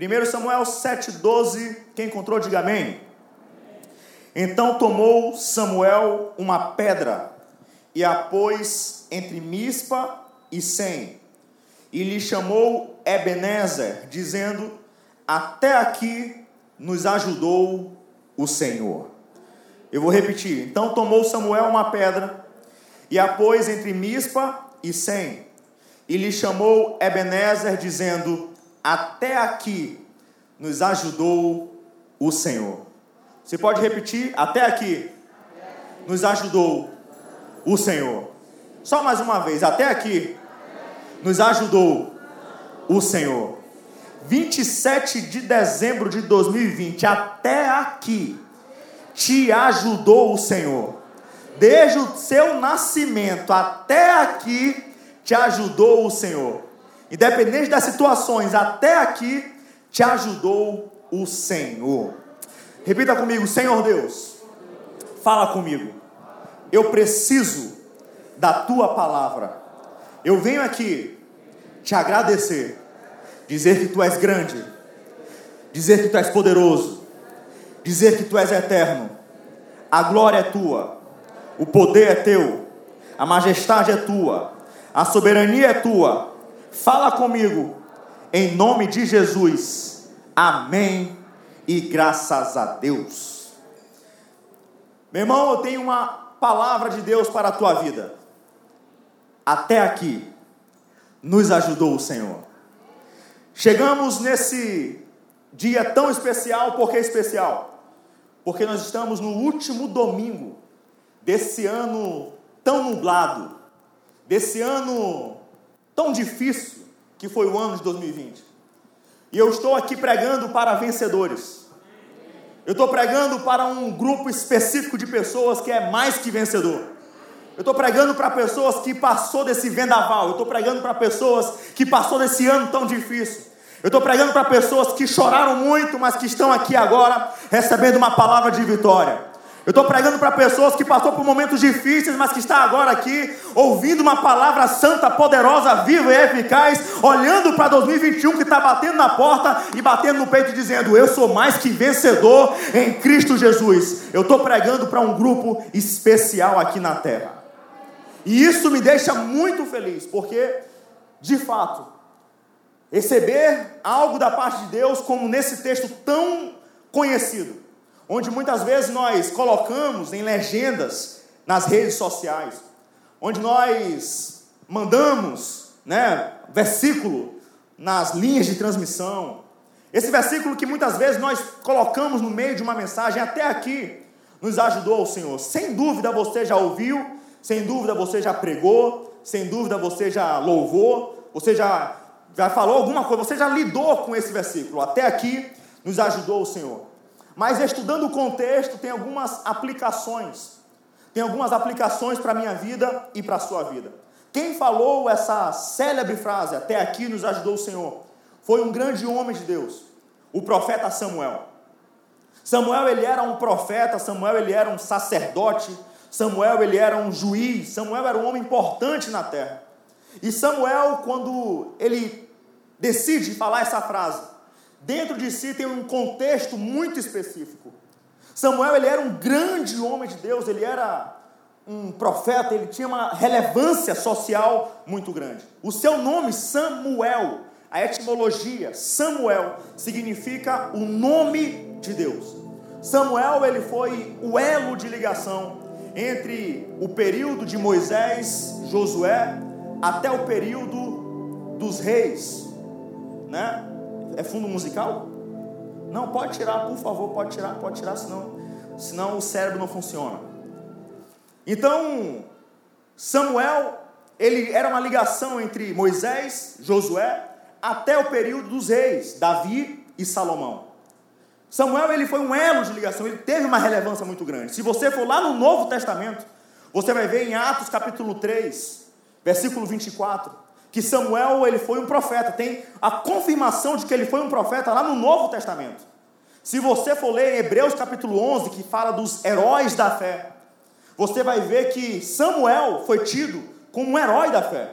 1 Samuel 7,12, quem encontrou, diga amém. Então tomou Samuel uma pedra e a pôs entre Mispa e Sem, e lhe chamou Ebenezer, dizendo: Até aqui nos ajudou o Senhor. Eu vou repetir. Então tomou Samuel uma pedra e a pôs entre Mispa e Sem, e lhe chamou Ebenezer, dizendo: Até aqui nos ajudou o Senhor. Você pode repetir? Até aqui nos ajudou o Senhor. Só mais uma vez, até aqui nos ajudou o Senhor. 27 de dezembro de 2020, até aqui, te ajudou o Senhor. Desde o seu nascimento até aqui, te ajudou o Senhor. Independente das situações, até aqui, te ajudou o Senhor. Repita comigo, Senhor Deus, fala comigo. Eu preciso da tua palavra. Eu venho aqui te agradecer, dizer que tu és grande, dizer que tu és poderoso, dizer que tu és eterno. A glória é tua, o poder é teu, a majestade é tua, a soberania é tua. Fala comigo, em nome de Jesus. Amém e graças a Deus. Meu irmão, eu tenho uma palavra de Deus para a tua vida. Até aqui nos ajudou o Senhor. Chegamos nesse dia tão especial, por que especial? Porque nós estamos no último domingo desse ano tão nublado, desse ano tão difícil que foi o ano de 2020. E eu estou aqui pregando para vencedores. Eu estou pregando para um grupo específico de pessoas que é mais que vencedor. Eu estou pregando para pessoas que passou desse vendaval. Eu estou pregando para pessoas que passou desse ano tão difícil. Eu estou pregando para pessoas que choraram muito, mas que estão aqui agora recebendo uma palavra de vitória. Eu estou pregando para pessoas que passou por momentos difíceis, mas que está agora aqui ouvindo uma palavra santa, poderosa, viva e eficaz, olhando para 2021 que está batendo na porta e batendo no peito dizendo: Eu sou mais que vencedor em Cristo Jesus. Eu estou pregando para um grupo especial aqui na terra. E isso me deixa muito feliz, porque, de fato, receber algo da parte de Deus, como nesse texto tão conhecido, onde muitas vezes nós colocamos em legendas nas redes sociais, onde nós mandamos, né, versículo nas linhas de transmissão. Esse versículo que muitas vezes nós colocamos no meio de uma mensagem, até aqui nos ajudou o Senhor. Sem dúvida você já ouviu, sem dúvida você já pregou, sem dúvida você já louvou, você já, já falou alguma coisa, você já lidou com esse versículo. Até aqui nos ajudou o Senhor. Mas estudando o contexto, tem algumas aplicações. Tem algumas aplicações para a minha vida e para a sua vida. Quem falou essa célebre frase, até aqui nos ajudou o Senhor, foi um grande homem de Deus, o profeta Samuel. Samuel ele era um profeta, Samuel ele era um sacerdote, Samuel ele era um juiz, Samuel era um homem importante na terra. E Samuel, quando ele decide falar essa frase, dentro de si tem um contexto muito específico. Samuel ele era um grande homem de Deus, ele era um profeta, ele tinha uma relevância social muito grande. O seu nome, Samuel, a etimologia, Samuel, significa o nome de Deus. Samuel ele foi o elo de ligação entre o período de Moisés, Josué, até o período dos reis, né? É fundo musical? Não, pode tirar, por favor, pode tirar, pode tirar, senão, senão o cérebro não funciona. Então, Samuel, ele era uma ligação entre Moisés, Josué, até o período dos reis, Davi e Salomão. Samuel, ele foi um elo de ligação, ele teve uma relevância muito grande. Se você for lá no Novo Testamento, você vai ver em Atos capítulo 3, versículo 24, que Samuel ele foi um profeta. Tem a confirmação de que ele foi um profeta lá no Novo Testamento. Se você for ler Hebreus capítulo 11, que fala dos heróis da fé, você vai ver que Samuel foi tido como um herói da fé.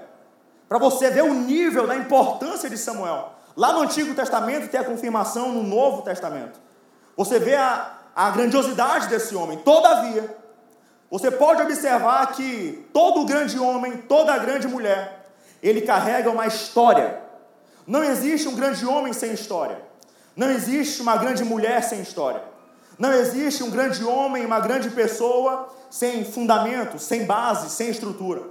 Para você ver o nível da importância de Samuel. lá no Antigo Testamento tem a confirmação no Novo Testamento. Você vê a, a grandiosidade desse homem. Todavia, você pode observar que todo grande homem, toda grande mulher, ele carrega uma história. Não existe um grande homem sem história. Não existe uma grande mulher sem história. Não existe um grande homem, uma grande pessoa sem fundamento, sem base, sem estrutura.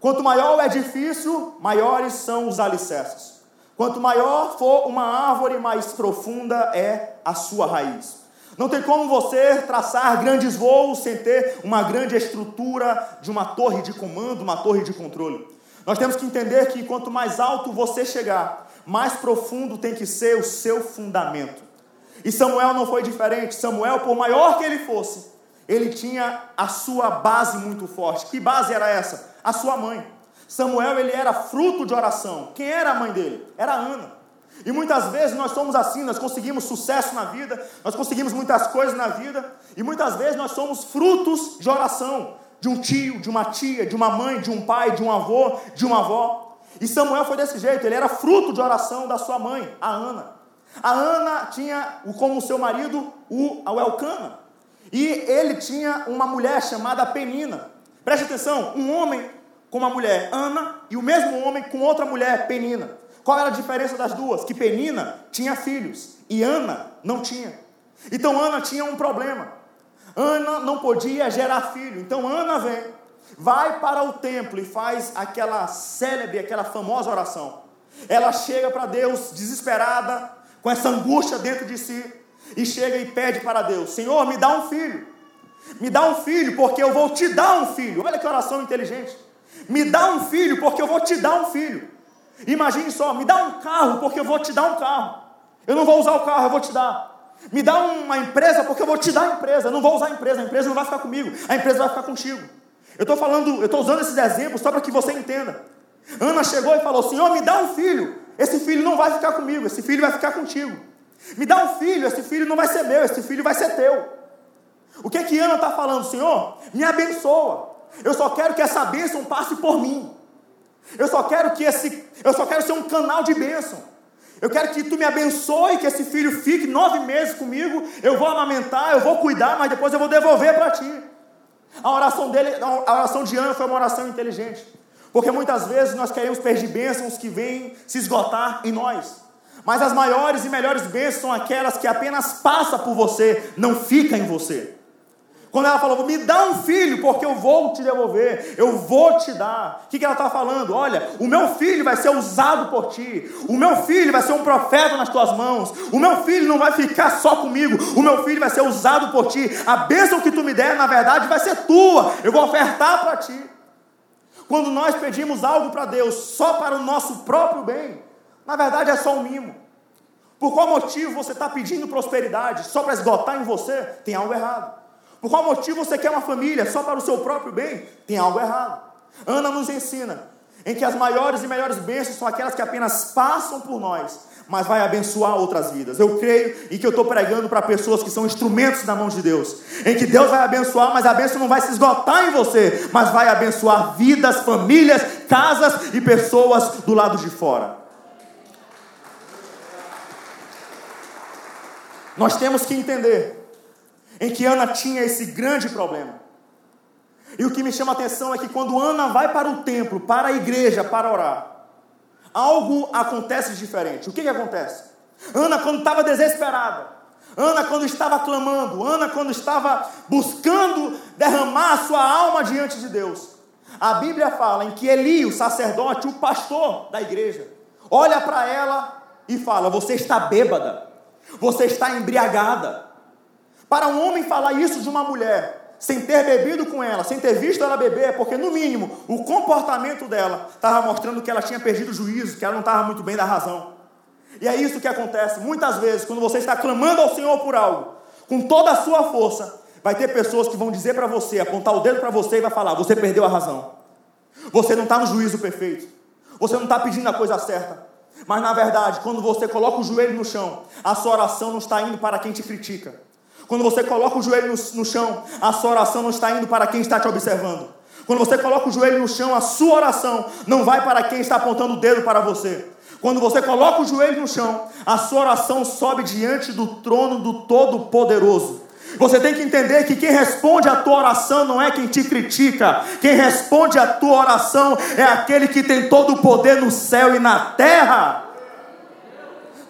Quanto maior o edifício, maiores são os alicerces. Quanto maior for uma árvore, mais profunda é a sua raiz. Não tem como você traçar grandes voos sem ter uma grande estrutura de uma torre de comando, uma torre de controle. Nós temos que entender que quanto mais alto você chegar, mais profundo tem que ser o seu fundamento. E Samuel não foi diferente. Samuel, por maior que ele fosse, ele tinha a sua base muito forte. Que base era essa? A sua mãe. Samuel, ele era fruto de oração. Quem era a mãe dele? Era Ana. E muitas vezes nós somos assim, nós conseguimos sucesso na vida, nós conseguimos muitas coisas na vida, e muitas vezes nós somos frutos de oração, de um tio, de uma tia, de uma mãe, de um pai, de um avô, de uma avó. E Samuel foi desse jeito, ele era fruto de oração da sua mãe, a Ana. A Ana tinha como seu marido o Elcana. E ele tinha uma mulher chamada Penina. Preste atenção, um homem com uma mulher, Ana, e o mesmo homem com outra mulher, Penina. Qual era a diferença das duas? Que Penina tinha filhos e Ana não tinha. Então Ana tinha um problema. Ana não podia gerar filho. Então Ana vem, vai para o templo e faz aquela célebre, aquela famosa oração. Ela chega para Deus desesperada, com essa angústia dentro de si, e chega e pede para Deus: Senhor, me dá um filho. Me dá um filho, porque eu vou te dar um filho. Olha que oração inteligente. Me dá um filho, porque eu vou te dar um filho. Imagine só, me dá um carro, porque eu vou te dar um carro. Eu não vou usar o carro, eu vou te dar. Me dá uma empresa, porque eu vou te dar a empresa. Eu não vou usar a empresa, a empresa não vai ficar comigo, a empresa vai ficar contigo. Eu estou falando, eu estou usando esses exemplos só para que você entenda. Ana chegou e falou: Senhor, me dá um filho. Esse filho não vai ficar comigo, esse filho vai ficar contigo. Me dá um filho, esse filho não vai ser meu, esse filho vai ser teu. O que é que Ana está falando, Senhor? Me abençoa. Eu só quero que essa bênção passe por mim. Eu só quero que esse, eu só quero ser um canal de bênção. Eu quero que tu me abençoe, que esse filho fique nove meses comigo. Eu vou amamentar, eu vou cuidar, mas depois eu vou devolver para ti. A oração dele, a oração de Ana foi uma oração inteligente. Porque muitas vezes nós queremos perder bênçãos que vêm se esgotar em nós. Mas as maiores e melhores bênçãos são aquelas que apenas passam por você, não fica em você. Quando ela falou, me dá um filho, porque eu vou te devolver, eu vou te dar. O que, que ela está falando? Olha, o meu filho vai ser usado por ti, o meu filho vai ser um profeta nas tuas mãos, o meu filho não vai ficar só comigo, o meu filho vai ser usado por ti. A bênção que tu me der, na verdade, vai ser tua, eu vou ofertar para ti. Quando nós pedimos algo para Deus só para o nosso próprio bem, na verdade é só um mimo. Por qual motivo você está pedindo prosperidade só para esgotar em você? Tem algo errado. Por qual motivo você quer uma família só para o seu próprio bem? Tem algo errado. Ana nos ensina em que as maiores e melhores bênçãos são aquelas que apenas passam por nós, mas vai abençoar outras vidas. Eu creio e que eu estou pregando para pessoas que são instrumentos na mão de Deus, em que Deus vai abençoar, mas a bênção não vai se esgotar em você, mas vai abençoar vidas, famílias, casas e pessoas do lado de fora. Nós temos que entender em que Ana tinha esse grande problema. E o que me chama a atenção é que quando Ana vai para o templo, para a igreja, para orar, algo acontece diferente. O que, que acontece? Ana, quando estava desesperada, Ana, quando estava clamando, Ana, quando estava buscando derramar a sua alma diante de Deus, a Bíblia fala em que Eli, o sacerdote, o pastor da igreja, olha para ela e fala: Você está bêbada, você está embriagada. Para um homem falar isso de uma mulher, sem ter bebido com ela, sem ter visto ela beber, é porque no mínimo o comportamento dela estava mostrando que ela tinha perdido o juízo, que ela não estava muito bem da razão. E é isso que acontece muitas vezes quando você está clamando ao Senhor por algo, com toda a sua força, vai ter pessoas que vão dizer para você, apontar o dedo para você e vai falar: você perdeu a razão. Você não está no juízo perfeito. Você não está pedindo a coisa certa. Mas na verdade, quando você coloca o joelho no chão, a sua oração não está indo para quem te critica. Quando você coloca o joelho no, no chão, a sua oração não está indo para quem está te observando. Quando você coloca o joelho no chão, a sua oração não vai para quem está apontando o dedo para você. Quando você coloca o joelho no chão, a sua oração sobe diante do trono do Todo-Poderoso. Você tem que entender que quem responde a tua oração não é quem te critica, quem responde a tua oração é aquele que tem todo o poder no céu e na terra.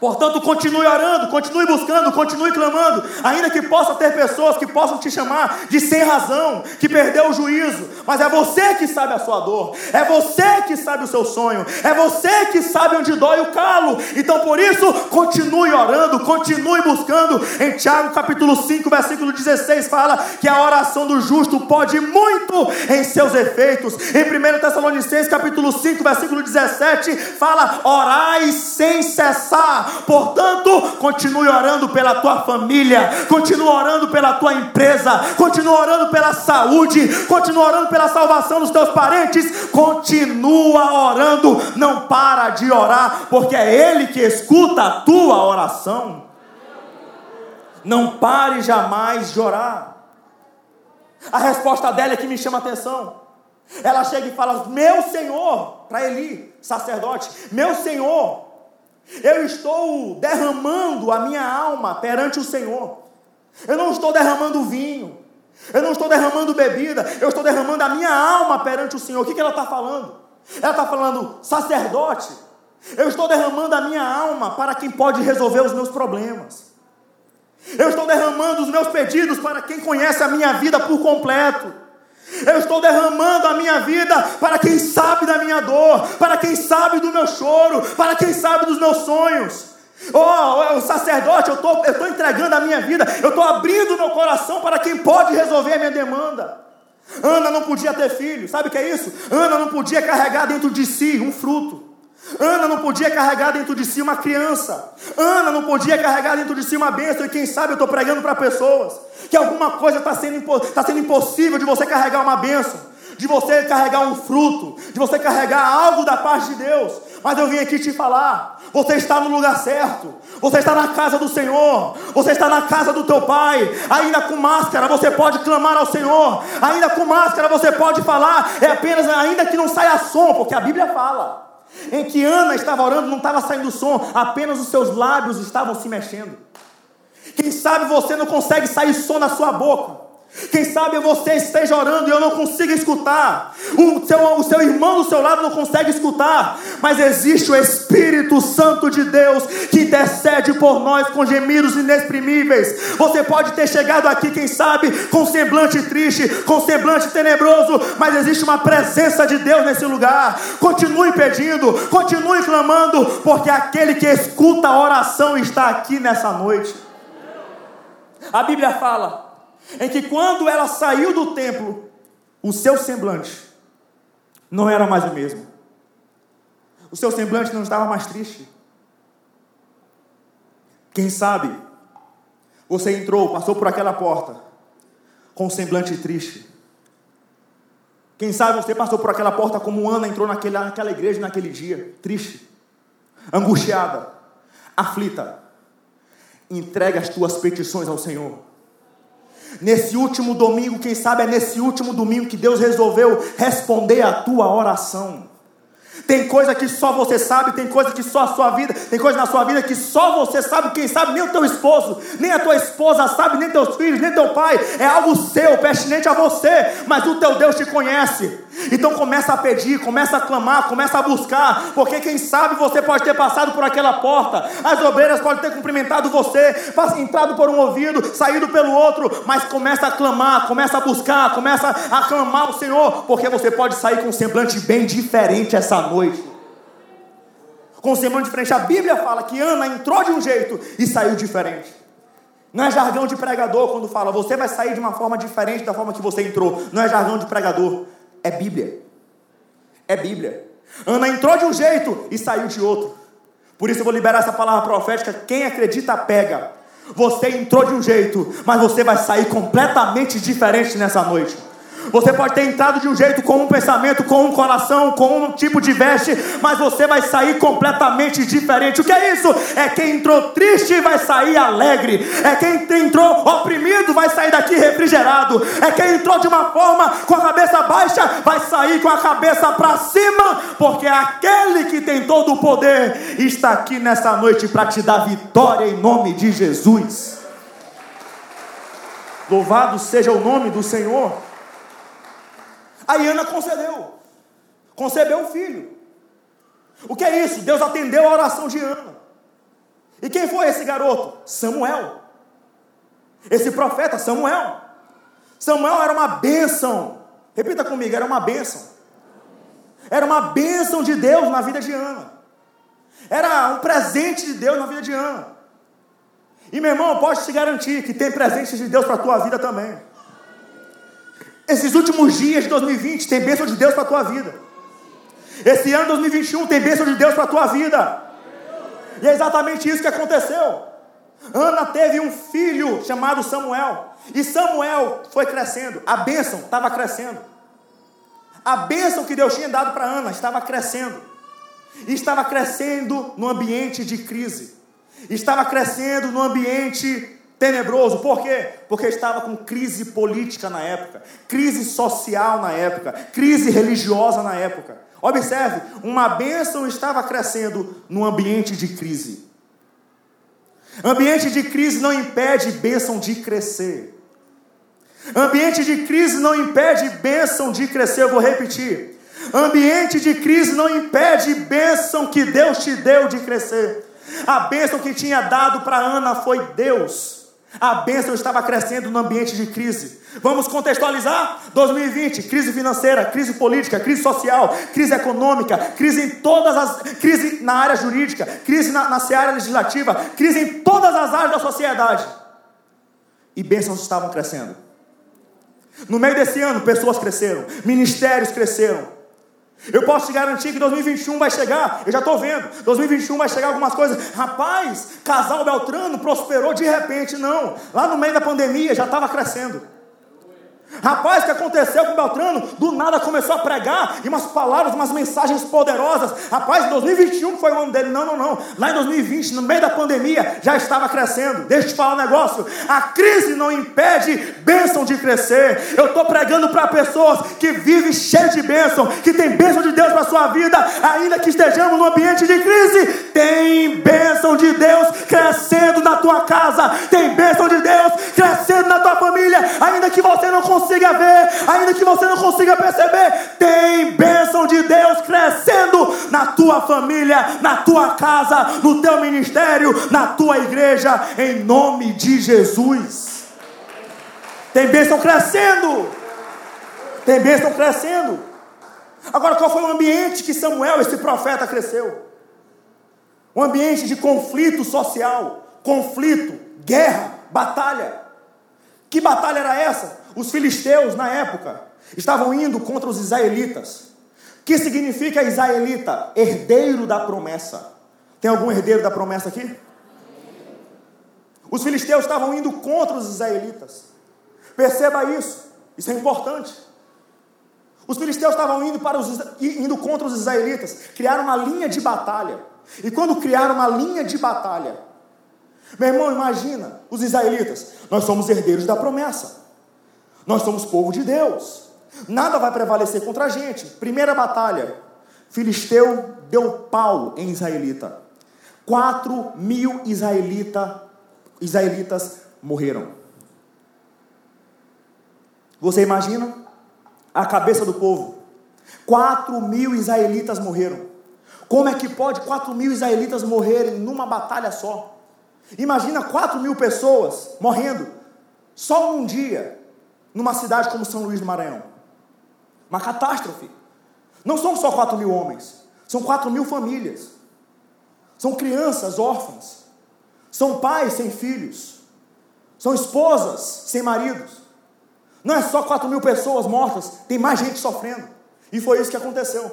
Portanto, continue orando, continue buscando, continue clamando, ainda que possa ter pessoas que possam te chamar de sem razão, que perdeu o juízo, mas é você que sabe a sua dor, é você que sabe o seu sonho, é você que sabe onde dói o calo. Então, por isso, continue orando, continue buscando. Em Tiago capítulo 5, versículo 16 fala que a oração do justo pode muito em seus efeitos. Em 1 Tessalonicenses capítulo 5, versículo 17 fala: "Orai sem cessar". Portanto, continue orando pela tua família, continue orando pela tua empresa, continue orando pela saúde, continue orando pela salvação dos teus parentes, continua orando, não para de orar, porque é Ele que escuta a tua oração. Não pare jamais de orar. A resposta dela é que me chama a atenção. Ela chega e fala: Meu Senhor, para Eli, sacerdote, meu Senhor, eu estou derramando a minha alma perante o Senhor. Eu não estou derramando vinho. Eu não estou derramando bebida. Eu estou derramando a minha alma perante o Senhor. O que, que ela está falando? Ela está falando, sacerdote. Eu estou derramando a minha alma para quem pode resolver os meus problemas. Eu estou derramando os meus pedidos para quem conhece a minha vida por completo. Eu estou derramando a minha vida para quem sabe da minha dor, para quem sabe do meu choro, para quem sabe dos meus sonhos. Oh, o sacerdote, eu estou, eu estou entregando a minha vida, eu estou abrindo meu coração para quem pode resolver a minha demanda. Ana não podia ter filho, sabe o que é isso? Ana não podia carregar dentro de si um fruto. Ana não podia carregar dentro de si uma criança. Ana não podia carregar dentro de si uma bênção. E quem sabe eu estou pregando para pessoas que alguma coisa está sendo, tá sendo impossível de você carregar uma bênção, de você carregar um fruto, de você carregar algo da parte de Deus. Mas eu vim aqui te falar: você está no lugar certo, você está na casa do Senhor, você está na casa do teu Pai. Ainda com máscara você pode clamar ao Senhor, ainda com máscara você pode falar, é apenas ainda que não saia som, porque a Bíblia fala em que Ana estava orando, não estava saindo som, apenas os seus lábios estavam se mexendo. Quem sabe você não consegue sair som na sua boca. Quem sabe você esteja orando e eu não consigo escutar. O seu, o seu irmão do seu lado não consegue escutar. Mas existe o Espírito Santo de Deus que intercede por nós com gemidos inexprimíveis. Você pode ter chegado aqui, quem sabe, com semblante triste, com semblante tenebroso. Mas existe uma presença de Deus nesse lugar. Continue pedindo, continue clamando, porque aquele que escuta a oração está aqui nessa noite. A Bíblia fala em que quando ela saiu do templo, o seu semblante não era mais o mesmo. O seu semblante não estava mais triste. Quem sabe você entrou, passou por aquela porta com um semblante triste. Quem sabe você passou por aquela porta como Ana entrou naquela, naquela igreja naquele dia, triste, angustiada, aflita. Entrega as tuas petições ao Senhor. Nesse último domingo, quem sabe é nesse último domingo que Deus resolveu responder a tua oração. Tem coisa que só você sabe, tem coisa que só a sua vida, tem coisa na sua vida que só você sabe, quem sabe nem o teu esposo, nem a tua esposa sabe, nem teus filhos, nem teu pai, é algo seu, pertinente a você, mas o teu Deus te conhece. Então começa a pedir, começa a clamar, começa a buscar, porque quem sabe você pode ter passado por aquela porta, as obreiras podem ter cumprimentado você, entrado por um ouvido, saído pelo outro, mas começa a clamar, começa a buscar, começa a clamar o Senhor, porque você pode sair com um semblante bem diferente essa noite. Com um semblante diferente, a Bíblia fala que Ana entrou de um jeito e saiu diferente. Não é jargão de pregador quando fala, você vai sair de uma forma diferente da forma que você entrou. Não é jargão de pregador é Bíblia. É Bíblia. Ana entrou de um jeito e saiu de outro. Por isso eu vou liberar essa palavra profética. Quem acredita, pega. Você entrou de um jeito, mas você vai sair completamente diferente nessa noite. Você pode ter entrado de um jeito, com um pensamento, com um coração, com um tipo de veste, mas você vai sair completamente diferente. O que é isso? É quem entrou triste vai sair alegre. É quem entrou oprimido vai sair daqui refrigerado. É quem entrou de uma forma com a cabeça baixa vai sair com a cabeça para cima, porque aquele que tem todo o poder está aqui nessa noite para te dar vitória em nome de Jesus. Louvado seja o nome do Senhor. Aí Ana concedeu, concebeu um filho. O que é isso? Deus atendeu a oração de Ana. E quem foi esse garoto? Samuel. Esse profeta, Samuel. Samuel era uma bênção. Repita comigo, era uma bênção. Era uma bênção de Deus na vida de Ana. Era um presente de Deus na vida de Ana. E meu irmão, eu posso te garantir que tem presentes de Deus para a tua vida também. Esses últimos dias de 2020 tem bênção de Deus para a tua vida. Esse ano 2021 tem bênção de Deus para a tua vida. E é exatamente isso que aconteceu. Ana teve um filho chamado Samuel. E Samuel foi crescendo. A bênção estava crescendo. A bênção que Deus tinha dado para Ana estava crescendo. E estava crescendo no ambiente de crise. Estava crescendo no ambiente tenebroso. Por quê? Porque estava com crise política na época, crise social na época, crise religiosa na época. Observe, uma bênção estava crescendo no ambiente de crise. Ambiente de crise não impede bênção de crescer. Ambiente de crise não impede bênção de crescer. Eu vou repetir. Ambiente de crise não impede bênção que Deus te deu de crescer. A bênção que tinha dado para Ana foi Deus. A bênção estava crescendo no ambiente de crise. Vamos contextualizar? 2020, crise financeira, crise política, crise social, crise econômica, crise em todas as. crise na área jurídica, crise na, na seara legislativa, crise em todas as áreas da sociedade. E bênçãos estavam crescendo. No meio desse ano, pessoas cresceram, ministérios cresceram, eu posso te garantir que 2021 vai chegar, eu já estou vendo, 2021 vai chegar algumas coisas. Rapaz, casal Beltrano prosperou de repente, não. Lá no meio da pandemia já estava crescendo. Rapaz, o que aconteceu com Beltrano? Do nada começou a pregar e umas palavras, umas mensagens poderosas. Rapaz, 2021 foi o ano dele. Não, não, não. Lá em 2020, no meio da pandemia, já estava crescendo. Deixa eu te falar um negócio. A crise não impede bênção de crescer. Eu estou pregando para pessoas que vivem cheias de bênção, que tem bênção de Deus para sua vida, ainda que estejamos no ambiente de crise. Tem bênção de Deus crescendo na tua casa. Tem bênção de Deus crescendo na tua família, ainda que você não consiga consiga ver, ainda que você não consiga perceber, tem bênção de Deus crescendo na tua família, na tua casa, no teu ministério, na tua igreja, em nome de Jesus. Tem bênção crescendo. Tem bênção crescendo. Agora, qual foi o ambiente que Samuel, esse profeta, cresceu? Um ambiente de conflito social, conflito, guerra, batalha. Que batalha era essa? Os filisteus, na época, estavam indo contra os israelitas. Que significa israelita? Herdeiro da promessa. Tem algum herdeiro da promessa aqui? Os filisteus estavam indo contra os israelitas. Perceba isso, isso é importante. Os filisteus estavam indo, para os, indo contra os israelitas, criaram uma linha de batalha. E quando criaram uma linha de batalha, meu irmão, imagina os israelitas, nós somos herdeiros da promessa. Nós somos povo de Deus. Nada vai prevalecer contra a gente. Primeira batalha. Filisteu deu pau em israelita. Quatro mil israelita, israelitas morreram. Você imagina a cabeça do povo? Quatro mil israelitas morreram. Como é que pode quatro mil israelitas morrerem numa batalha só? Imagina quatro mil pessoas morrendo só um dia numa cidade como São Luís do Maranhão. Uma catástrofe. Não são só 4 mil homens, são 4 mil famílias. São crianças órfãs. São pais sem filhos. São esposas sem maridos. Não é só 4 mil pessoas mortas, tem mais gente sofrendo. E foi isso que aconteceu.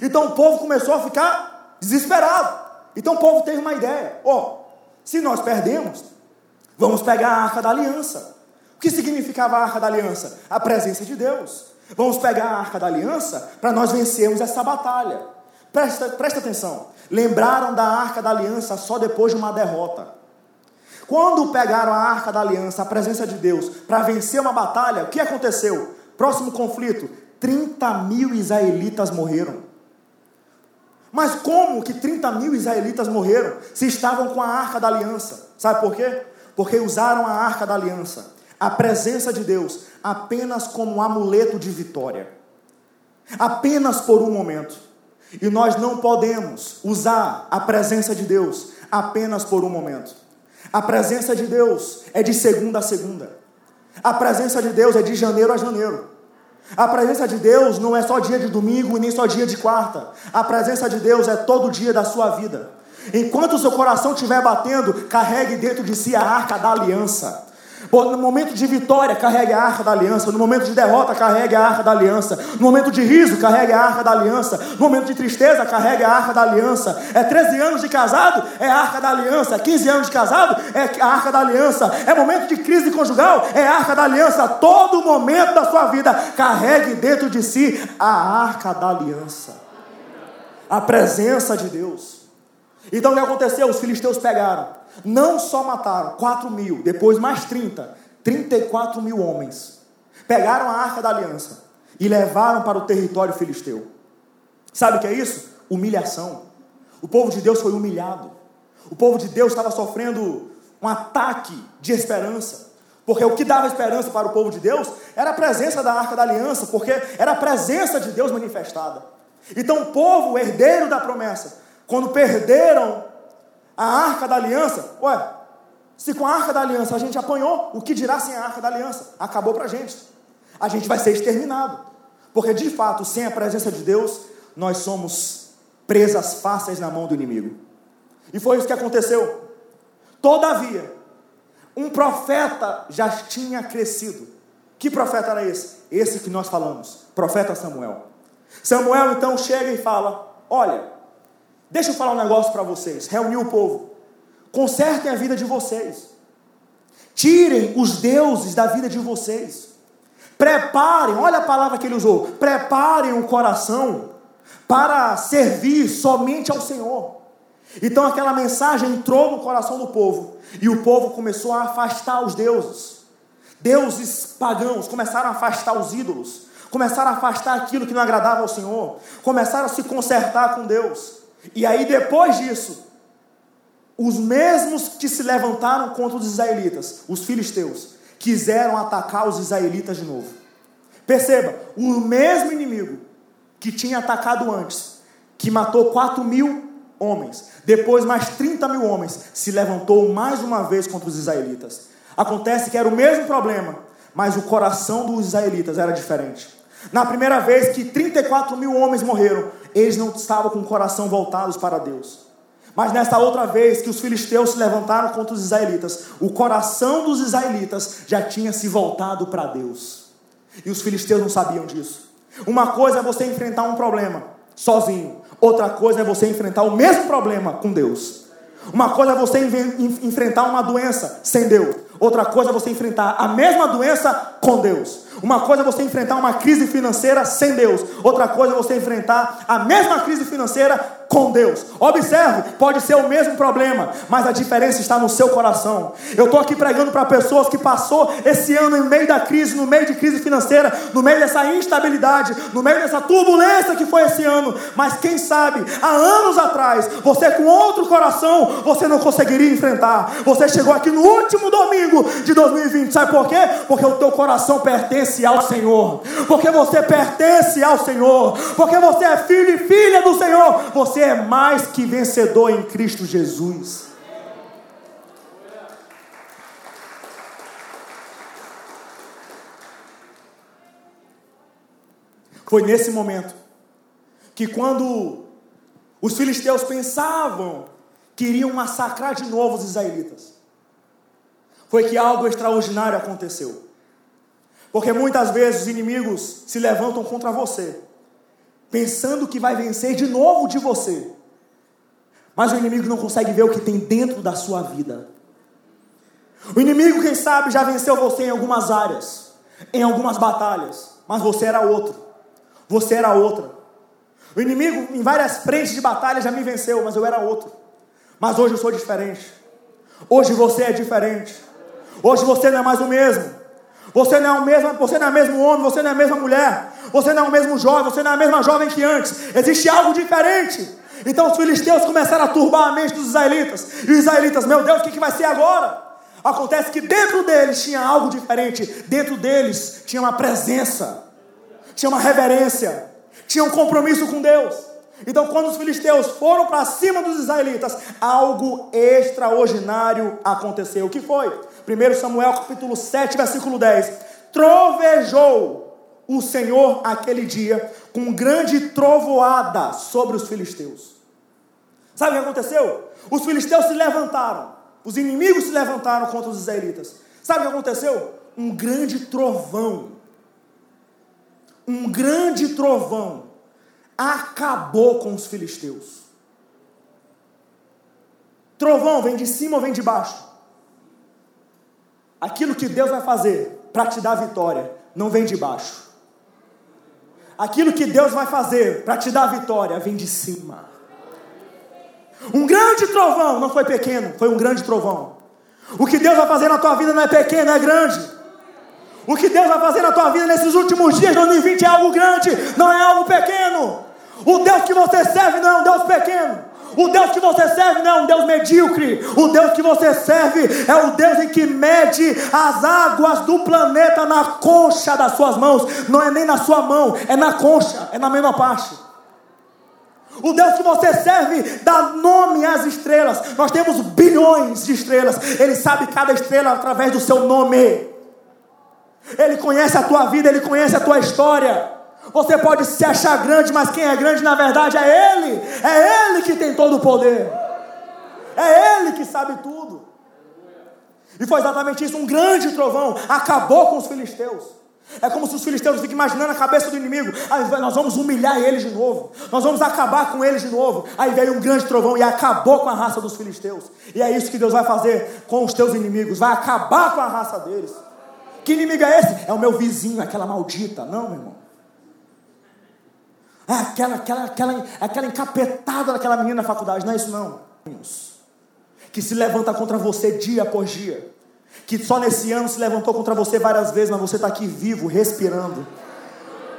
Então o povo começou a ficar desesperado. Então o povo teve uma ideia: ó, oh, se nós perdemos, vamos pegar a arca da aliança. O que significava a arca da aliança? A presença de Deus. Vamos pegar a arca da aliança para nós vencermos essa batalha. Presta, presta atenção. Lembraram da arca da aliança só depois de uma derrota. Quando pegaram a arca da aliança, a presença de Deus, para vencer uma batalha, o que aconteceu? Próximo conflito: 30 mil israelitas morreram. Mas como que 30 mil israelitas morreram se estavam com a arca da aliança? Sabe por quê? Porque usaram a arca da aliança, a presença de Deus, apenas como um amuleto de vitória. Apenas por um momento. E nós não podemos usar a presença de Deus apenas por um momento. A presença de Deus é de segunda a segunda. A presença de Deus é de janeiro a janeiro. A presença de Deus não é só dia de domingo e nem só dia de quarta. A presença de Deus é todo dia da sua vida. Enquanto o seu coração estiver batendo, carregue dentro de si a arca da aliança. No momento de vitória, carregue a arca da aliança. No momento de derrota, carregue a arca da aliança. No momento de riso, carregue a arca da aliança. No momento de tristeza, carregue a arca da aliança. É 13 anos de casado, é a arca da aliança. 15 anos de casado, é a arca da aliança. É momento de crise conjugal, é a arca da aliança. Todo momento da sua vida, carregue dentro de si a arca da aliança. A presença de Deus. Então o que aconteceu? Os filisteus pegaram não só mataram 4 mil, depois mais 30, 34 mil homens. Pegaram a arca da aliança e levaram para o território filisteu. Sabe o que é isso? Humilhação. O povo de Deus foi humilhado. O povo de Deus estava sofrendo um ataque de esperança. Porque o que dava esperança para o povo de Deus era a presença da arca da aliança, porque era a presença de Deus manifestada. Então o povo, herdeiro da promessa, quando perderam a arca da aliança, ué, se com a arca da aliança a gente apanhou, o que dirá sem a arca da aliança? Acabou para a gente. A gente vai ser exterminado. Porque de fato, sem a presença de Deus, nós somos presas fáceis na mão do inimigo. E foi isso que aconteceu. Todavia, um profeta já tinha crescido. Que profeta era esse? Esse que nós falamos, profeta Samuel. Samuel então chega e fala: Olha, Deixa eu falar um negócio para vocês. Reuniu o povo. Consertem a vida de vocês. Tirem os deuses da vida de vocês. Preparem, olha a palavra que ele usou. Preparem o coração para servir somente ao Senhor. Então aquela mensagem entrou no coração do povo e o povo começou a afastar os deuses. Deuses pagãos começaram a afastar os ídolos, começaram a afastar aquilo que não agradava ao Senhor, começaram a se consertar com Deus. E aí, depois disso, os mesmos que se levantaram contra os israelitas, os filisteus, quiseram atacar os israelitas de novo. Perceba, o mesmo inimigo que tinha atacado antes, que matou 4 mil homens, depois mais 30 mil homens, se levantou mais uma vez contra os israelitas. Acontece que era o mesmo problema, mas o coração dos israelitas era diferente. Na primeira vez que 34 mil homens morreram, eles não estavam com o coração voltados para Deus. Mas nesta outra vez que os filisteus se levantaram contra os israelitas, o coração dos israelitas já tinha se voltado para Deus. E os filisteus não sabiam disso. Uma coisa é você enfrentar um problema sozinho, outra coisa é você enfrentar o mesmo problema com Deus. Uma coisa é você enfrentar uma doença sem Deus, outra coisa é você enfrentar a mesma doença com Deus. Uma coisa é você enfrentar uma crise financeira sem Deus, outra coisa é você enfrentar a mesma crise financeira com Deus. Observe, pode ser o mesmo problema, mas a diferença está no seu coração. Eu estou aqui pregando para pessoas que passou esse ano em meio da crise, no meio de crise financeira, no meio dessa instabilidade, no meio dessa turbulência que foi esse ano. Mas quem sabe, há anos atrás, você com outro coração, você não conseguiria enfrentar. Você chegou aqui no último domingo de 2020. Sabe por quê? Porque o teu coração pertence ao Senhor. Porque você pertence ao Senhor. Porque você é filho e filha do Senhor. Você você é mais que vencedor em Cristo Jesus. Foi nesse momento que, quando os filisteus pensavam que iriam massacrar de novo os israelitas, foi que algo extraordinário aconteceu. Porque muitas vezes os inimigos se levantam contra você pensando que vai vencer de novo de você. Mas o inimigo não consegue ver o que tem dentro da sua vida. O inimigo, quem sabe, já venceu você em algumas áreas, em algumas batalhas, mas você era outro. Você era outra. O inimigo, em várias frentes de batalha, já me venceu, mas eu era outro. Mas hoje eu sou diferente. Hoje você é diferente. Hoje você não é mais o mesmo. Você não é o mesmo, você não é o mesmo homem, você não é a mesma mulher, você não é o mesmo jovem, você não é a mesma jovem que antes. Existe algo diferente. Então os filisteus começaram a turbar a mente dos israelitas. E os israelitas, meu Deus, o que, que vai ser agora? Acontece que dentro deles tinha algo diferente. Dentro deles tinha uma presença, tinha uma reverência, tinha um compromisso com Deus. Então, quando os filisteus foram para cima dos israelitas, algo extraordinário aconteceu. O que foi? 1 Samuel capítulo 7, versículo 10. Trovejou o Senhor aquele dia com grande trovoada sobre os filisteus. Sabe o que aconteceu? Os filisteus se levantaram, os inimigos se levantaram contra os israelitas. Sabe o que aconteceu? Um grande trovão. Um grande trovão acabou com os filisteus. Trovão vem de cima ou vem de baixo? Aquilo que Deus vai fazer para te dar vitória não vem de baixo. Aquilo que Deus vai fazer para te dar vitória vem de cima. Um grande trovão não foi pequeno, foi um grande trovão. O que Deus vai fazer na tua vida não é pequeno, é grande. O que Deus vai fazer na tua vida nesses últimos dias, 2020, é algo grande, não é algo pequeno. O Deus que você serve não é um Deus pequeno. O Deus que você serve não é um Deus medíocre. O Deus que você serve é o Deus em que mede as águas do planeta na concha das suas mãos. Não é nem na sua mão, é na concha, é na mesma parte. O Deus que você serve dá nome às estrelas. Nós temos bilhões de estrelas. Ele sabe cada estrela através do seu nome. Ele conhece a tua vida, ele conhece a tua história. Você pode se achar grande, mas quem é grande na verdade é Ele. É Ele que tem todo o poder. É Ele que sabe tudo. E foi exatamente isso: um grande trovão acabou com os filisteus. É como se os filisteus fiquem imaginando a cabeça do inimigo. Aí nós vamos humilhar eles de novo. Nós vamos acabar com eles de novo. Aí veio um grande trovão e acabou com a raça dos filisteus. E é isso que Deus vai fazer com os teus inimigos. Vai acabar com a raça deles. Que inimigo é esse? É o meu vizinho, aquela maldita. Não, meu irmão. É aquela, aquela, aquela, aquela encapetada daquela menina na faculdade. Não é isso não. Que se levanta contra você dia após dia. Que só nesse ano se levantou contra você várias vezes, mas você está aqui vivo, respirando.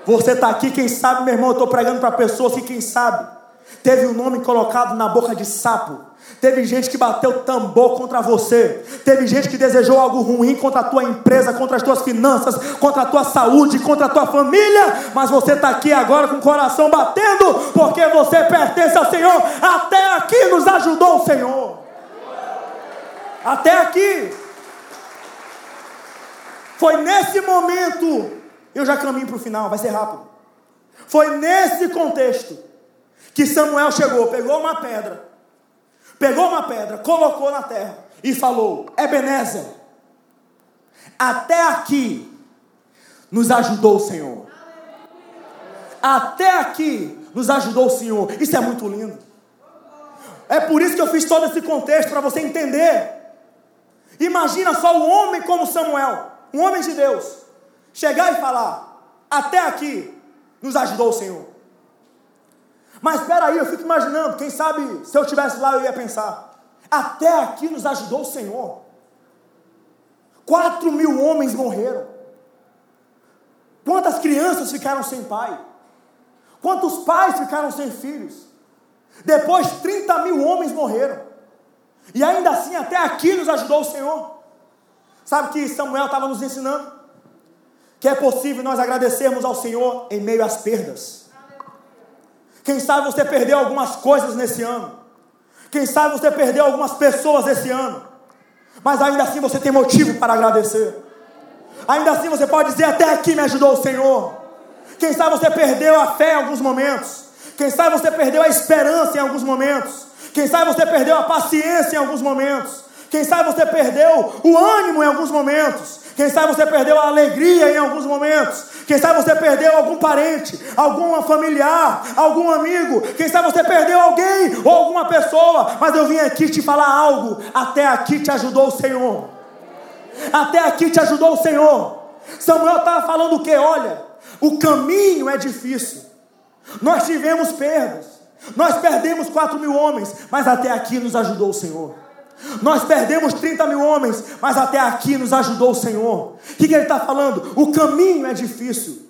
Você está aqui, quem sabe, meu irmão, eu estou pregando para pessoas que, quem sabe, teve o um nome colocado na boca de sapo, Teve gente que bateu tambor contra você. Teve gente que desejou algo ruim contra a tua empresa, contra as tuas finanças, contra a tua saúde, contra a tua família. Mas você está aqui agora com o coração batendo, porque você pertence ao Senhor. Até aqui nos ajudou o Senhor. Até aqui. Foi nesse momento. Eu já caminho para o final, vai ser rápido. Foi nesse contexto que Samuel chegou, pegou uma pedra pegou uma pedra, colocou na terra e falou: Ebenezer, até aqui nos ajudou o Senhor. Até aqui nos ajudou o Senhor. Isso é muito lindo. É por isso que eu fiz todo esse contexto para você entender. Imagina só um homem como Samuel, um homem de Deus, chegar e falar: Até aqui nos ajudou o Senhor. Mas espera aí, eu fico imaginando, quem sabe se eu estivesse lá eu ia pensar, até aqui nos ajudou o Senhor. Quatro mil homens morreram. Quantas crianças ficaram sem pai? Quantos pais ficaram sem filhos? Depois 30 mil homens morreram. E ainda assim, até aqui nos ajudou o Senhor. Sabe que Samuel estava nos ensinando? Que é possível nós agradecermos ao Senhor em meio às perdas. Quem sabe você perdeu algumas coisas nesse ano. Quem sabe você perdeu algumas pessoas esse ano. Mas ainda assim você tem motivo para agradecer. Ainda assim você pode dizer: Até aqui me ajudou o Senhor. Quem sabe você perdeu a fé em alguns momentos. Quem sabe você perdeu a esperança em alguns momentos. Quem sabe você perdeu a paciência em alguns momentos. Quem sabe você perdeu o ânimo em alguns momentos. Quem sabe você perdeu a alegria em alguns momentos. Quem sabe você perdeu algum parente, algum familiar, algum amigo. Quem sabe você perdeu alguém ou alguma pessoa. Mas eu vim aqui te falar algo. Até aqui te ajudou o Senhor. Até aqui te ajudou o Senhor. Samuel estava falando o que? Olha, o caminho é difícil. Nós tivemos perdas. Nós perdemos 4 mil homens, mas até aqui nos ajudou o Senhor. Nós perdemos 30 mil homens, mas até aqui nos ajudou o Senhor. O que, que ele está falando? O caminho é difícil,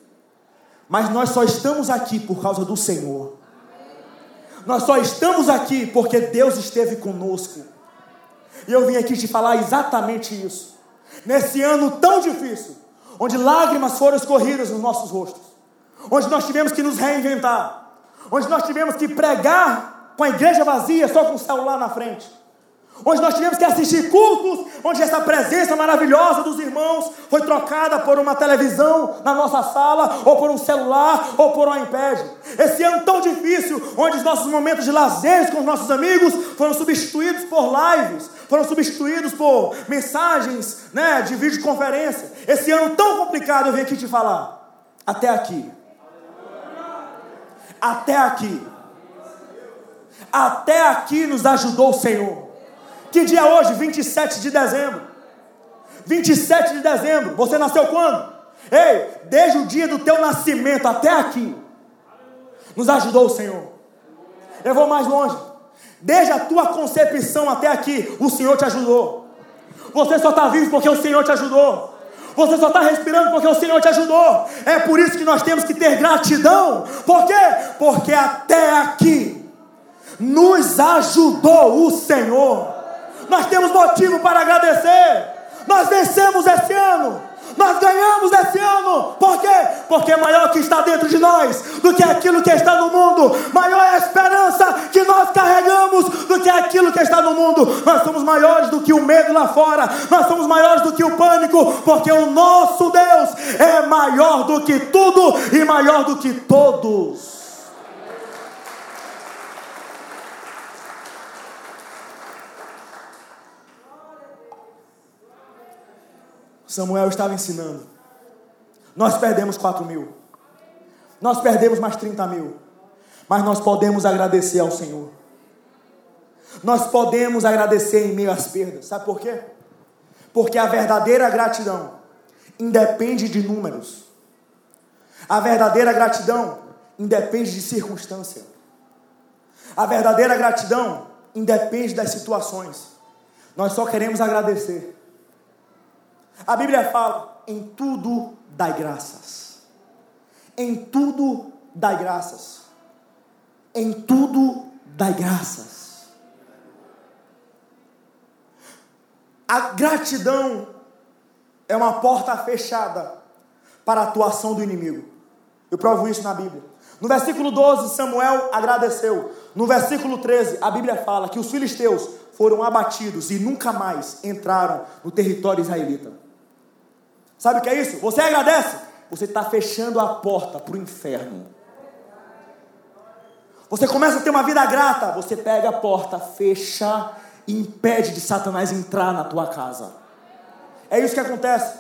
mas nós só estamos aqui por causa do Senhor. Nós só estamos aqui porque Deus esteve conosco. E eu vim aqui te falar exatamente isso. Nesse ano tão difícil, onde lágrimas foram escorridas nos nossos rostos, onde nós tivemos que nos reinventar, onde nós tivemos que pregar com a igreja vazia, só com o celular na frente onde nós tivemos que assistir cultos, onde essa presença maravilhosa dos irmãos foi trocada por uma televisão na nossa sala, ou por um celular, ou por um iPad. Esse ano tão difícil, onde os nossos momentos de lazer com os nossos amigos foram substituídos por lives, foram substituídos por mensagens né, de videoconferência. Esse ano tão complicado, eu vim aqui te falar. Até aqui. Até aqui. Até aqui nos ajudou o Senhor. Que dia é hoje? 27 de dezembro. 27 de dezembro. Você nasceu quando? Ei, desde o dia do teu nascimento até aqui, nos ajudou o Senhor. Eu vou mais longe. Desde a tua concepção até aqui, o Senhor te ajudou. Você só está vivo porque o Senhor te ajudou. Você só está respirando porque o Senhor te ajudou. É por isso que nós temos que ter gratidão. Por quê? Porque até aqui nos ajudou o Senhor nós temos motivo para agradecer. Nós vencemos esse ano. Nós ganhamos esse ano. Por quê? Porque é maior que está dentro de nós do que aquilo que está no mundo. Maior é a esperança que nós carregamos do que aquilo que está no mundo. Nós somos maiores do que o medo lá fora. Nós somos maiores do que o pânico. Porque o nosso Deus é maior do que tudo e maior do que todos. Samuel estava ensinando. Nós perdemos 4 mil. Nós perdemos mais 30 mil. Mas nós podemos agradecer ao Senhor. Nós podemos agradecer em meio às perdas. Sabe por quê? Porque a verdadeira gratidão independe de números. A verdadeira gratidão independe de circunstância. A verdadeira gratidão independe das situações. Nós só queremos agradecer. A Bíblia fala: em tudo dai graças. Em tudo dai graças. Em tudo dai graças. A gratidão é uma porta fechada para a atuação do inimigo. Eu provo isso na Bíblia. No versículo 12, Samuel agradeceu. No versículo 13, a Bíblia fala que os filisteus foram abatidos e nunca mais entraram no território israelita. Sabe o que é isso? Você agradece, você está fechando a porta para o inferno. Você começa a ter uma vida grata, você pega a porta, fecha e impede de Satanás entrar na tua casa. É isso que acontece.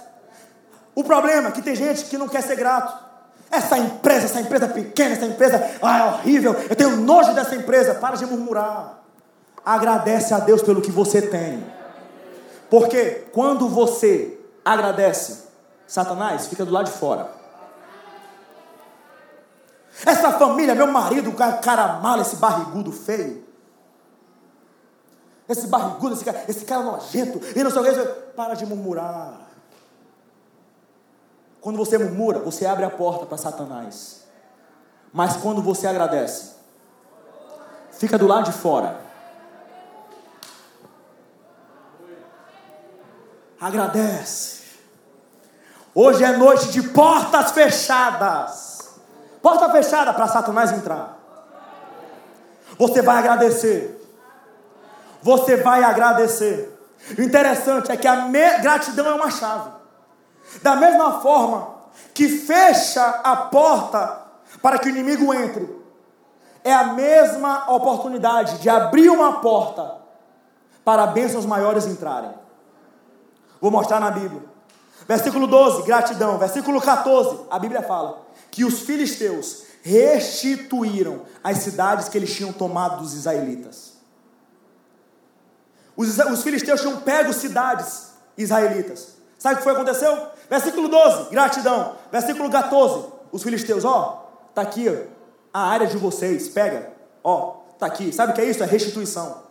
O problema é que tem gente que não quer ser grato. Essa empresa, essa empresa pequena, essa empresa, ah, é horrível, eu tenho nojo dessa empresa. Para de murmurar. Agradece a Deus pelo que você tem. Porque quando você agradece, Satanás fica do lado de fora. Essa família, meu marido, cara, cara malo, esse barrigudo feio. Esse barrigudo, esse cara, esse cara nojento. E não sei o que. Para de murmurar. Quando você murmura, você abre a porta para Satanás. Mas quando você agradece, fica do lado de fora. Agradece. Hoje é noite de portas fechadas. Porta fechada para Satanás entrar. Você vai agradecer. Você vai agradecer. O interessante é que a gratidão é uma chave. Da mesma forma que fecha a porta para que o inimigo entre, é a mesma oportunidade de abrir uma porta para bênçãos maiores entrarem. Vou mostrar na Bíblia. Versículo 12, gratidão. Versículo 14, a Bíblia fala que os filisteus restituíram as cidades que eles tinham tomado dos israelitas. Os, os filisteus tinham pego cidades israelitas. Sabe o que foi aconteceu? Versículo 12, gratidão. Versículo 14, os filisteus, ó, tá aqui a área de vocês, pega, ó, tá aqui. Sabe o que é isso? É restituição.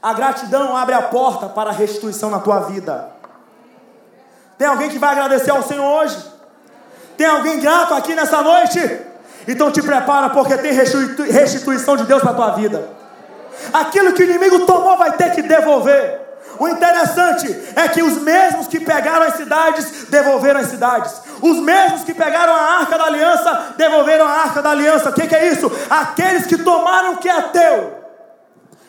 A gratidão abre a porta para a restituição na tua vida. Tem alguém que vai agradecer ao Senhor hoje? Tem alguém grato aqui nessa noite? Então te prepara, porque tem restituição de Deus para a tua vida. Aquilo que o inimigo tomou vai ter que devolver. O interessante é que os mesmos que pegaram as cidades devolveram as cidades. Os mesmos que pegaram a arca da aliança devolveram a arca da aliança. O que, que é isso? Aqueles que tomaram o que é teu,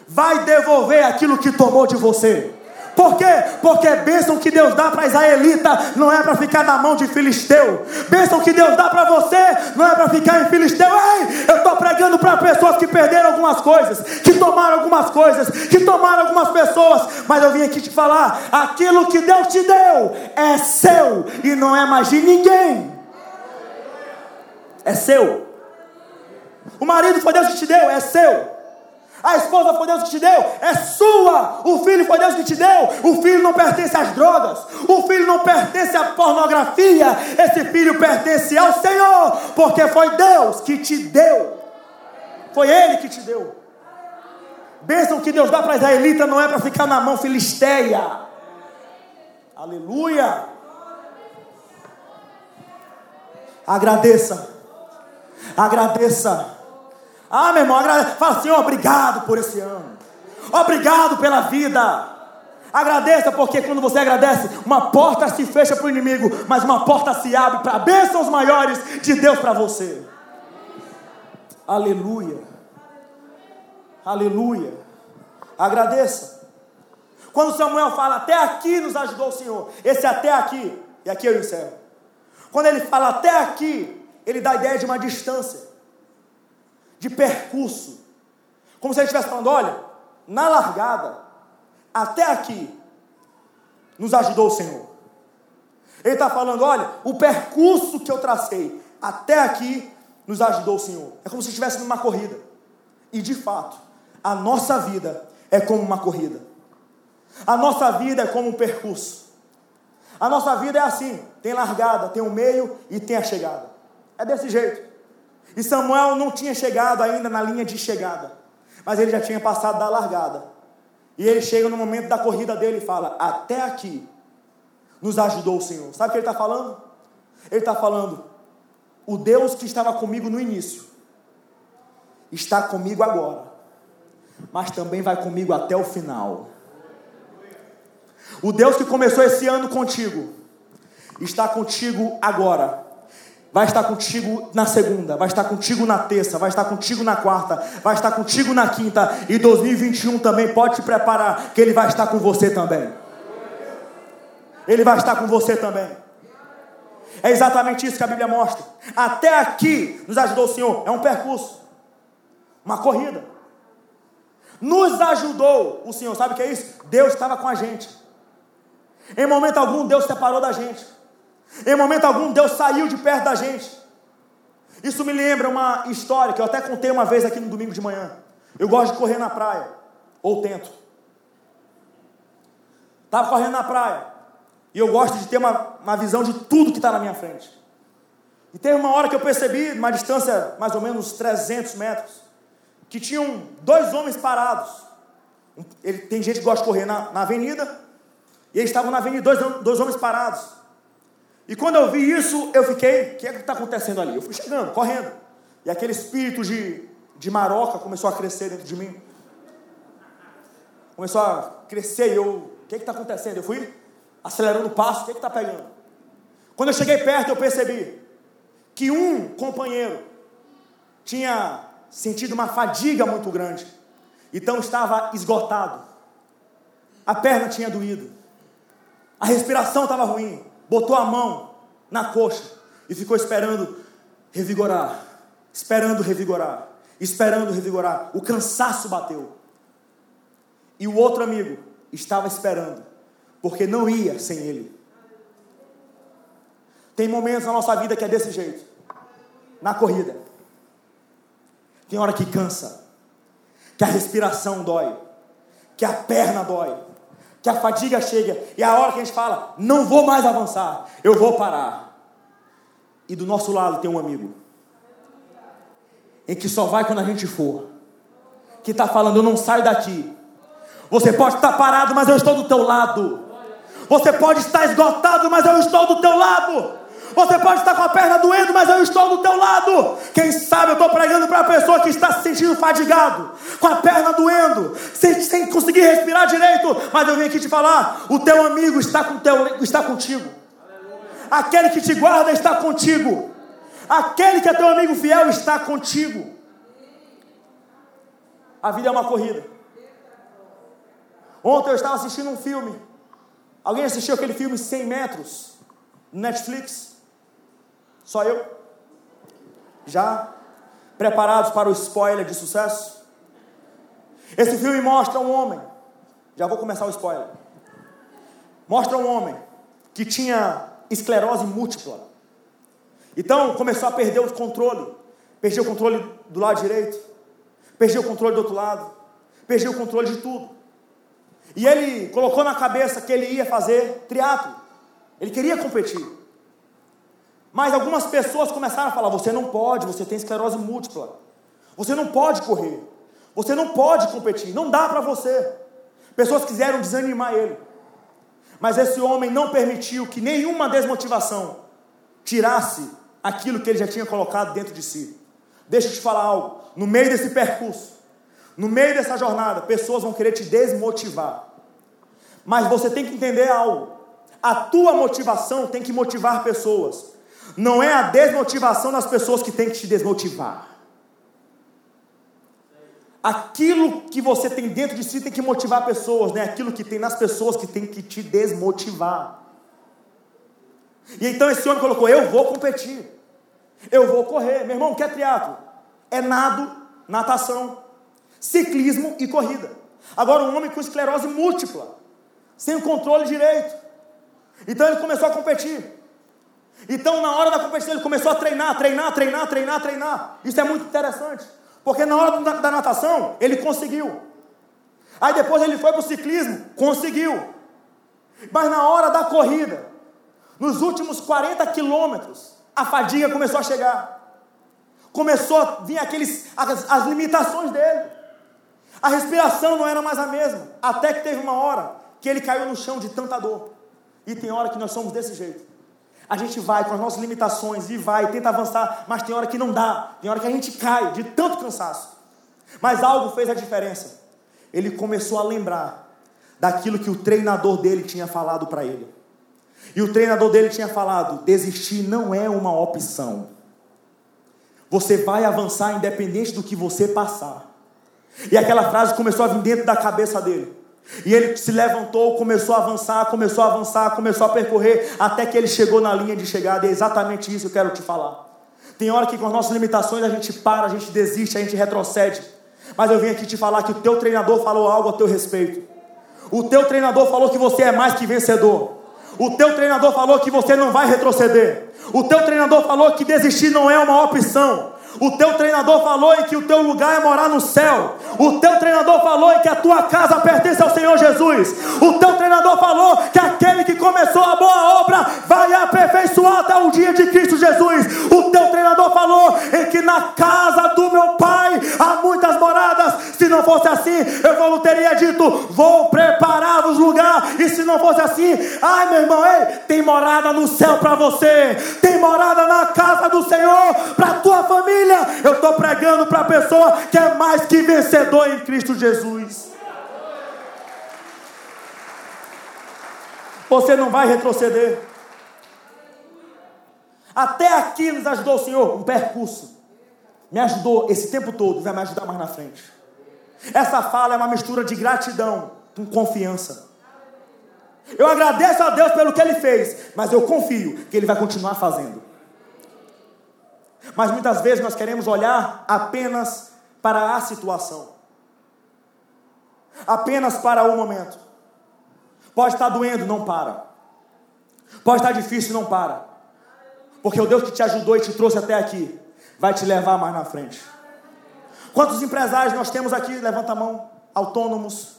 vai devolver aquilo que tomou de você. Por quê? Porque bênção que Deus dá para Israelita não é para ficar na mão de Filisteu. Bênção que Deus dá para você não é para ficar em Filisteu. Ei, eu estou pregando para pessoas que perderam algumas coisas, que tomaram algumas coisas, que tomaram algumas pessoas. Mas eu vim aqui te falar: aquilo que Deus te deu é seu e não é mais de ninguém. É seu. O marido foi Deus que te deu, é seu. A esposa foi Deus que te deu, é sua. O filho foi Deus que te deu. O filho não pertence às drogas. O filho não pertence à pornografia. Esse filho pertence ao Senhor, porque foi Deus que te deu. Foi Ele que te deu. Bênção que Deus dá para israelita não é para ficar na mão filisteia. Aleluia. Agradeça. Agradeça. Ah, meu irmão, fala assim: obrigado por esse ano. Obrigado pela vida. Agradeça, porque quando você agradece, uma porta se fecha para o inimigo, mas uma porta se abre para bênçãos maiores de Deus para você. Aleluia. Aleluia. Agradeça. Quando Samuel fala, até aqui nos ajudou o Senhor. Esse até aqui, e aqui eu encerro. Quando ele fala até aqui, ele dá a ideia de uma distância de percurso. Como se ele estivesse falando: olha, na largada, até aqui, nos ajudou o Senhor. Ele está falando: olha, o percurso que eu tracei até aqui nos ajudou o Senhor. É como se estivesse numa corrida. E de fato, a nossa vida é como uma corrida. A nossa vida é como um percurso. A nossa vida é assim: tem largada, tem o um meio e tem a chegada. É desse jeito. E Samuel não tinha chegado ainda na linha de chegada, mas ele já tinha passado da largada. E ele chega no momento da corrida dele e fala: Até aqui nos ajudou o Senhor. Sabe o que ele está falando? Ele está falando: O Deus que estava comigo no início está comigo agora, mas também vai comigo até o final. O Deus que começou esse ano contigo está contigo agora vai estar contigo na segunda, vai estar contigo na terça, vai estar contigo na quarta, vai estar contigo na quinta, e 2021 também pode te preparar, que Ele vai estar com você também. Ele vai estar com você também. É exatamente isso que a Bíblia mostra. Até aqui nos ajudou o Senhor. É um percurso, uma corrida. Nos ajudou o Senhor. Sabe o que é isso? Deus estava com a gente. Em momento algum, Deus separou da gente. Em momento algum, Deus saiu de perto da gente. Isso me lembra uma história que eu até contei uma vez aqui no domingo de manhã. Eu gosto de correr na praia, ou tento. Estava correndo na praia, e eu gosto de ter uma, uma visão de tudo que está na minha frente. E teve uma hora que eu percebi, uma distância mais ou menos 300 metros, que tinham dois homens parados. Ele, tem gente que gosta de correr na, na avenida, e eles estavam na avenida, dois, dois homens parados. E quando eu vi isso, eu fiquei, o que é que está acontecendo ali? Eu fui chegando, correndo. E aquele espírito de, de maroca começou a crescer dentro de mim. Começou a crescer e eu, o que é está acontecendo? Eu fui acelerando o passo, o que é está pegando? Quando eu cheguei perto, eu percebi que um companheiro tinha sentido uma fadiga muito grande. Então estava esgotado. A perna tinha doído. A respiração estava ruim botou a mão na coxa e ficou esperando revigorar, esperando revigorar, esperando revigorar. O cansaço bateu. E o outro amigo estava esperando, porque não ia sem ele. Tem momentos na nossa vida que é desse jeito. Na corrida. Tem hora que cansa, que a respiração dói, que a perna dói, que a fadiga chega e é a hora que a gente fala, não vou mais avançar, eu vou parar. E do nosso lado tem um amigo, em que só vai quando a gente for, que está falando, eu não saio daqui. Você pode estar parado, mas eu estou do teu lado. Você pode estar esgotado, mas eu estou do teu lado. Você pode estar com a perna doendo, mas eu estou do teu lado. Quem sabe eu estou pregando para a pessoa que está se sentindo fadigado, com a perna doendo, sem, sem conseguir respirar direito. Mas eu vim aqui te falar: o teu amigo está, com teu, está contigo. Aquele que te guarda está contigo. Aquele que é teu amigo fiel está contigo. A vida é uma corrida. Ontem eu estava assistindo um filme. Alguém assistiu aquele filme 100 metros? Netflix? Só eu? Já preparados para o spoiler de sucesso? Esse filme mostra um homem. Já vou começar o spoiler. Mostra um homem que tinha esclerose múltipla. Então começou a perder o controle. Perdia o controle do lado direito. Perdia o controle do outro lado. Perdia o controle de tudo. E ele colocou na cabeça que ele ia fazer triatlo. Ele queria competir. Mas algumas pessoas começaram a falar: você não pode, você tem esclerose múltipla. Você não pode correr. Você não pode competir. Não dá para você. Pessoas quiseram desanimar ele. Mas esse homem não permitiu que nenhuma desmotivação tirasse aquilo que ele já tinha colocado dentro de si. Deixa eu te falar algo. No meio desse percurso, no meio dessa jornada, pessoas vão querer te desmotivar. Mas você tem que entender algo. A tua motivação tem que motivar pessoas. Não é a desmotivação das pessoas que tem que te desmotivar. Aquilo que você tem dentro de si tem que motivar pessoas, não é aquilo que tem nas pessoas que tem que te desmotivar. E então esse homem colocou: Eu vou competir, eu vou correr. Meu irmão, quer triatlo? É nado, natação, ciclismo e corrida. Agora, um homem com esclerose múltipla, sem o controle direito. Então ele começou a competir. Então, na hora da competição, ele começou a treinar, treinar, treinar, treinar, treinar. Isso é muito interessante, porque na hora da, da natação, ele conseguiu. Aí depois ele foi para o ciclismo, conseguiu. Mas na hora da corrida, nos últimos 40 quilômetros, a fadiga começou a chegar. Começou a vir aqueles, as, as limitações dele. A respiração não era mais a mesma. Até que teve uma hora que ele caiu no chão de tanta dor. E tem hora que nós somos desse jeito. A gente vai com as nossas limitações e vai, tenta avançar, mas tem hora que não dá, tem hora que a gente cai de tanto cansaço. Mas algo fez a diferença. Ele começou a lembrar daquilo que o treinador dele tinha falado para ele. E o treinador dele tinha falado: desistir não é uma opção. Você vai avançar independente do que você passar. E aquela frase começou a vir dentro da cabeça dele. E ele se levantou, começou a avançar, começou a avançar, começou a percorrer, até que ele chegou na linha de chegada. E é exatamente isso que eu quero te falar. Tem hora que com as nossas limitações a gente para, a gente desiste, a gente retrocede. Mas eu vim aqui te falar que o teu treinador falou algo a teu respeito. O teu treinador falou que você é mais que vencedor. O teu treinador falou que você não vai retroceder. O teu treinador falou que desistir não é uma opção. O teu treinador falou que o teu lugar é morar no céu. O teu treinador falou que a tua casa pertence ao Senhor Jesus. O teu treinador falou que aquele que começou a boa obra vai aperfeiçoar até o dia de Cristo Jesus. O teu treinador falou que na casa do meu pai há muitas moradas. Se não fosse assim, eu não teria dito: vou preparar os lugares. E se não fosse assim, ai meu irmão, ei, tem morada no céu para você, tem morada na casa do eu estou pregando para a pessoa que é mais que vencedor em Cristo Jesus. Você não vai retroceder. Até aqui nos ajudou o Senhor, um percurso. Me ajudou esse tempo todo, vai me ajudar mais na frente. Essa fala é uma mistura de gratidão com confiança. Eu agradeço a Deus pelo que Ele fez, mas eu confio que Ele vai continuar fazendo. Mas muitas vezes nós queremos olhar apenas para a situação, apenas para o momento. Pode estar doendo, não para. Pode estar difícil, não para. Porque o Deus que te ajudou e te trouxe até aqui vai te levar mais na frente. Quantos empresários nós temos aqui? Levanta a mão. Autônomos.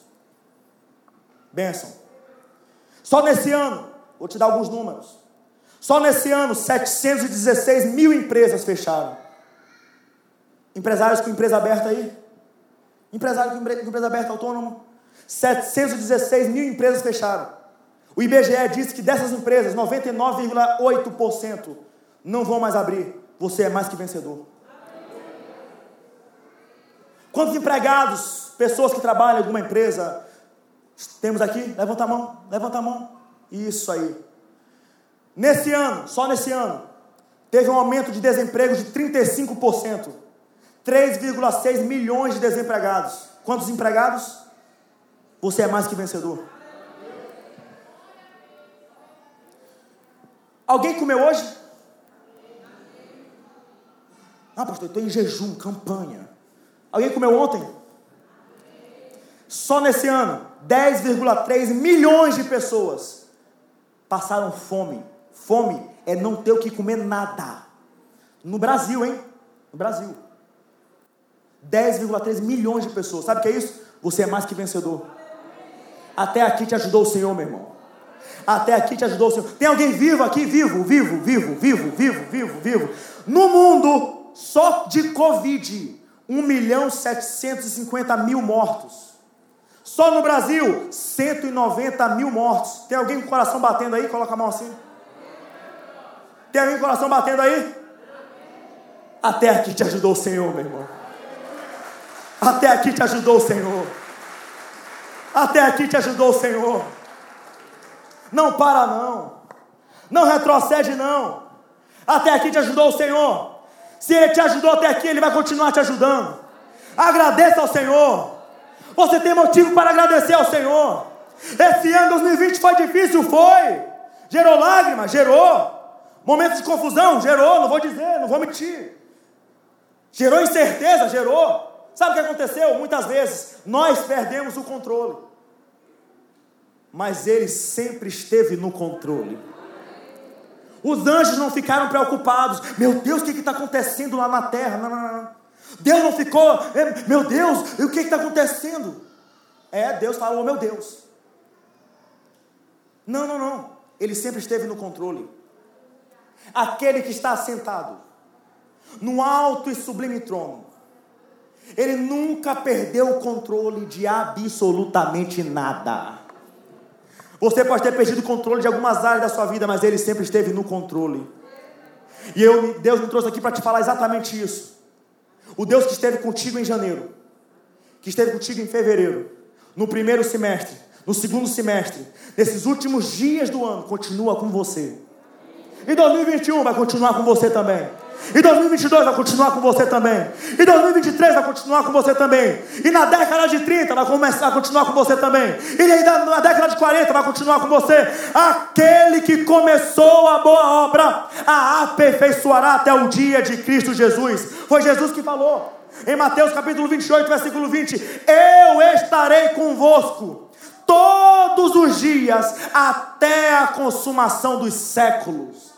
Benção. Só nesse ano, vou te dar alguns números. Só nesse ano, 716 mil empresas fecharam. Empresários com empresa aberta aí? Empresário com empresa aberta autônomo? 716 mil empresas fecharam. O IBGE disse que dessas empresas, 99,8% não vão mais abrir. Você é mais que vencedor. Quantos empregados, pessoas que trabalham em alguma empresa, temos aqui? Levanta a mão, levanta a mão. Isso aí. Nesse ano, só nesse ano, teve um aumento de desemprego de 35%. 3,6 milhões de desempregados. Quantos empregados? Você é mais que vencedor. Alguém comeu hoje? Ah, pastor, eu estou em jejum, campanha. Alguém comeu ontem? Só nesse ano, 10,3 milhões de pessoas passaram fome. Fome é não ter o que comer nada. No Brasil, hein? No Brasil. 10,3 milhões de pessoas. Sabe o que é isso? Você é mais que vencedor. Até aqui te ajudou o Senhor, meu irmão. Até aqui te ajudou o Senhor. Tem alguém vivo aqui? Vivo, vivo, vivo, vivo, vivo, vivo, vivo. No mundo, só de Covid, 1 milhão 750 mil mortos. Só no Brasil, 190 mil mortos. Tem alguém com o coração batendo aí? Coloca a mão assim. Tem alguém com o coração batendo aí? Até aqui te ajudou o Senhor, meu irmão. Até aqui te ajudou o Senhor. Até aqui te ajudou o Senhor. Não para não. Não retrocede não. Até aqui te ajudou o Senhor. Se Ele te ajudou até aqui, Ele vai continuar te ajudando. Agradeça ao Senhor. Você tem motivo para agradecer ao Senhor. Esse ano 2020 foi difícil, foi. Gerou lágrimas, gerou. Momentos de confusão, gerou, não vou dizer, não vou mentir. Gerou incerteza, gerou. Sabe o que aconteceu? Muitas vezes nós perdemos o controle. Mas ele sempre esteve no controle. Os anjos não ficaram preocupados. Meu Deus, o que está acontecendo lá na terra? Não, não, não. Deus não ficou, é, meu Deus, o que está acontecendo? É, Deus falou, meu Deus. Não, não, não. Ele sempre esteve no controle. Aquele que está sentado no alto e sublime trono, ele nunca perdeu o controle de absolutamente nada. Você pode ter perdido o controle de algumas áreas da sua vida, mas ele sempre esteve no controle. E eu, Deus me trouxe aqui para te falar exatamente isso. O Deus que esteve contigo em janeiro, que esteve contigo em fevereiro, no primeiro semestre, no segundo semestre, nesses últimos dias do ano, continua com você. Em 2021 vai continuar com você também. Em 2022 vai continuar com você também. Em 2023 vai continuar com você também. E na década de 30 vai começar a continuar com você também. E na década de 40 vai continuar com você. Aquele que começou a boa obra a aperfeiçoará até o dia de Cristo Jesus. Foi Jesus que falou. Em Mateus capítulo 28, versículo 20: Eu estarei convosco todos os dias até a consumação dos séculos.